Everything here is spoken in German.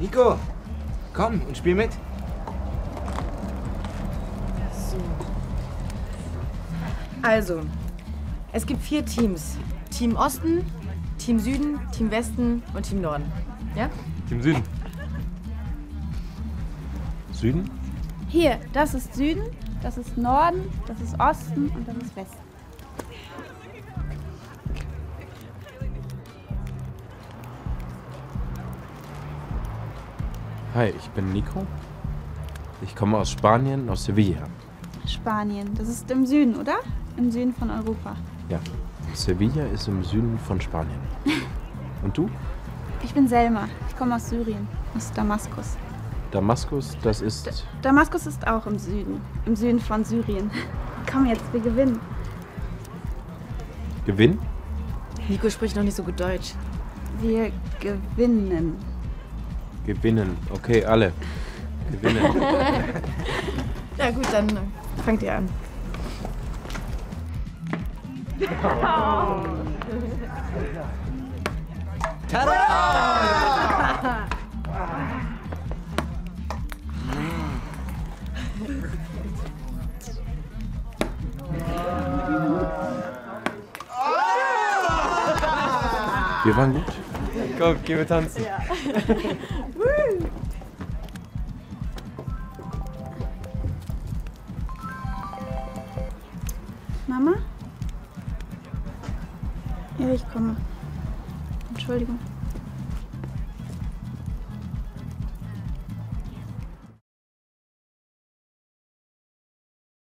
Nico, komm und spiel mit. Also, es gibt vier Teams. Team Osten, Team Süden, Team Westen und Team Norden. Ja? Team Süden. Süden? Hier, das ist Süden, das ist Norden, das ist Osten und das ist Westen. Hi, ich bin Nico. Ich komme aus Spanien, aus Sevilla. Spanien, das ist im Süden, oder? Im Süden von Europa. Ja, Sevilla ist im Süden von Spanien. Und du? Ich bin Selma, ich komme aus Syrien, aus Damaskus. Damaskus, das ist. Damaskus ist auch im Süden, im Süden von Syrien. Komm jetzt, wir gewinnen. Gewinn? Nico spricht noch nicht so gut Deutsch. Wir gewinnen. Gewinnen. Okay, alle. Gewinnen. Ja gut, dann äh, fangt ihr an. Wir waren gut. Komm, gehen wir tanzen. Mama? Ja, ich komme. Entschuldigung.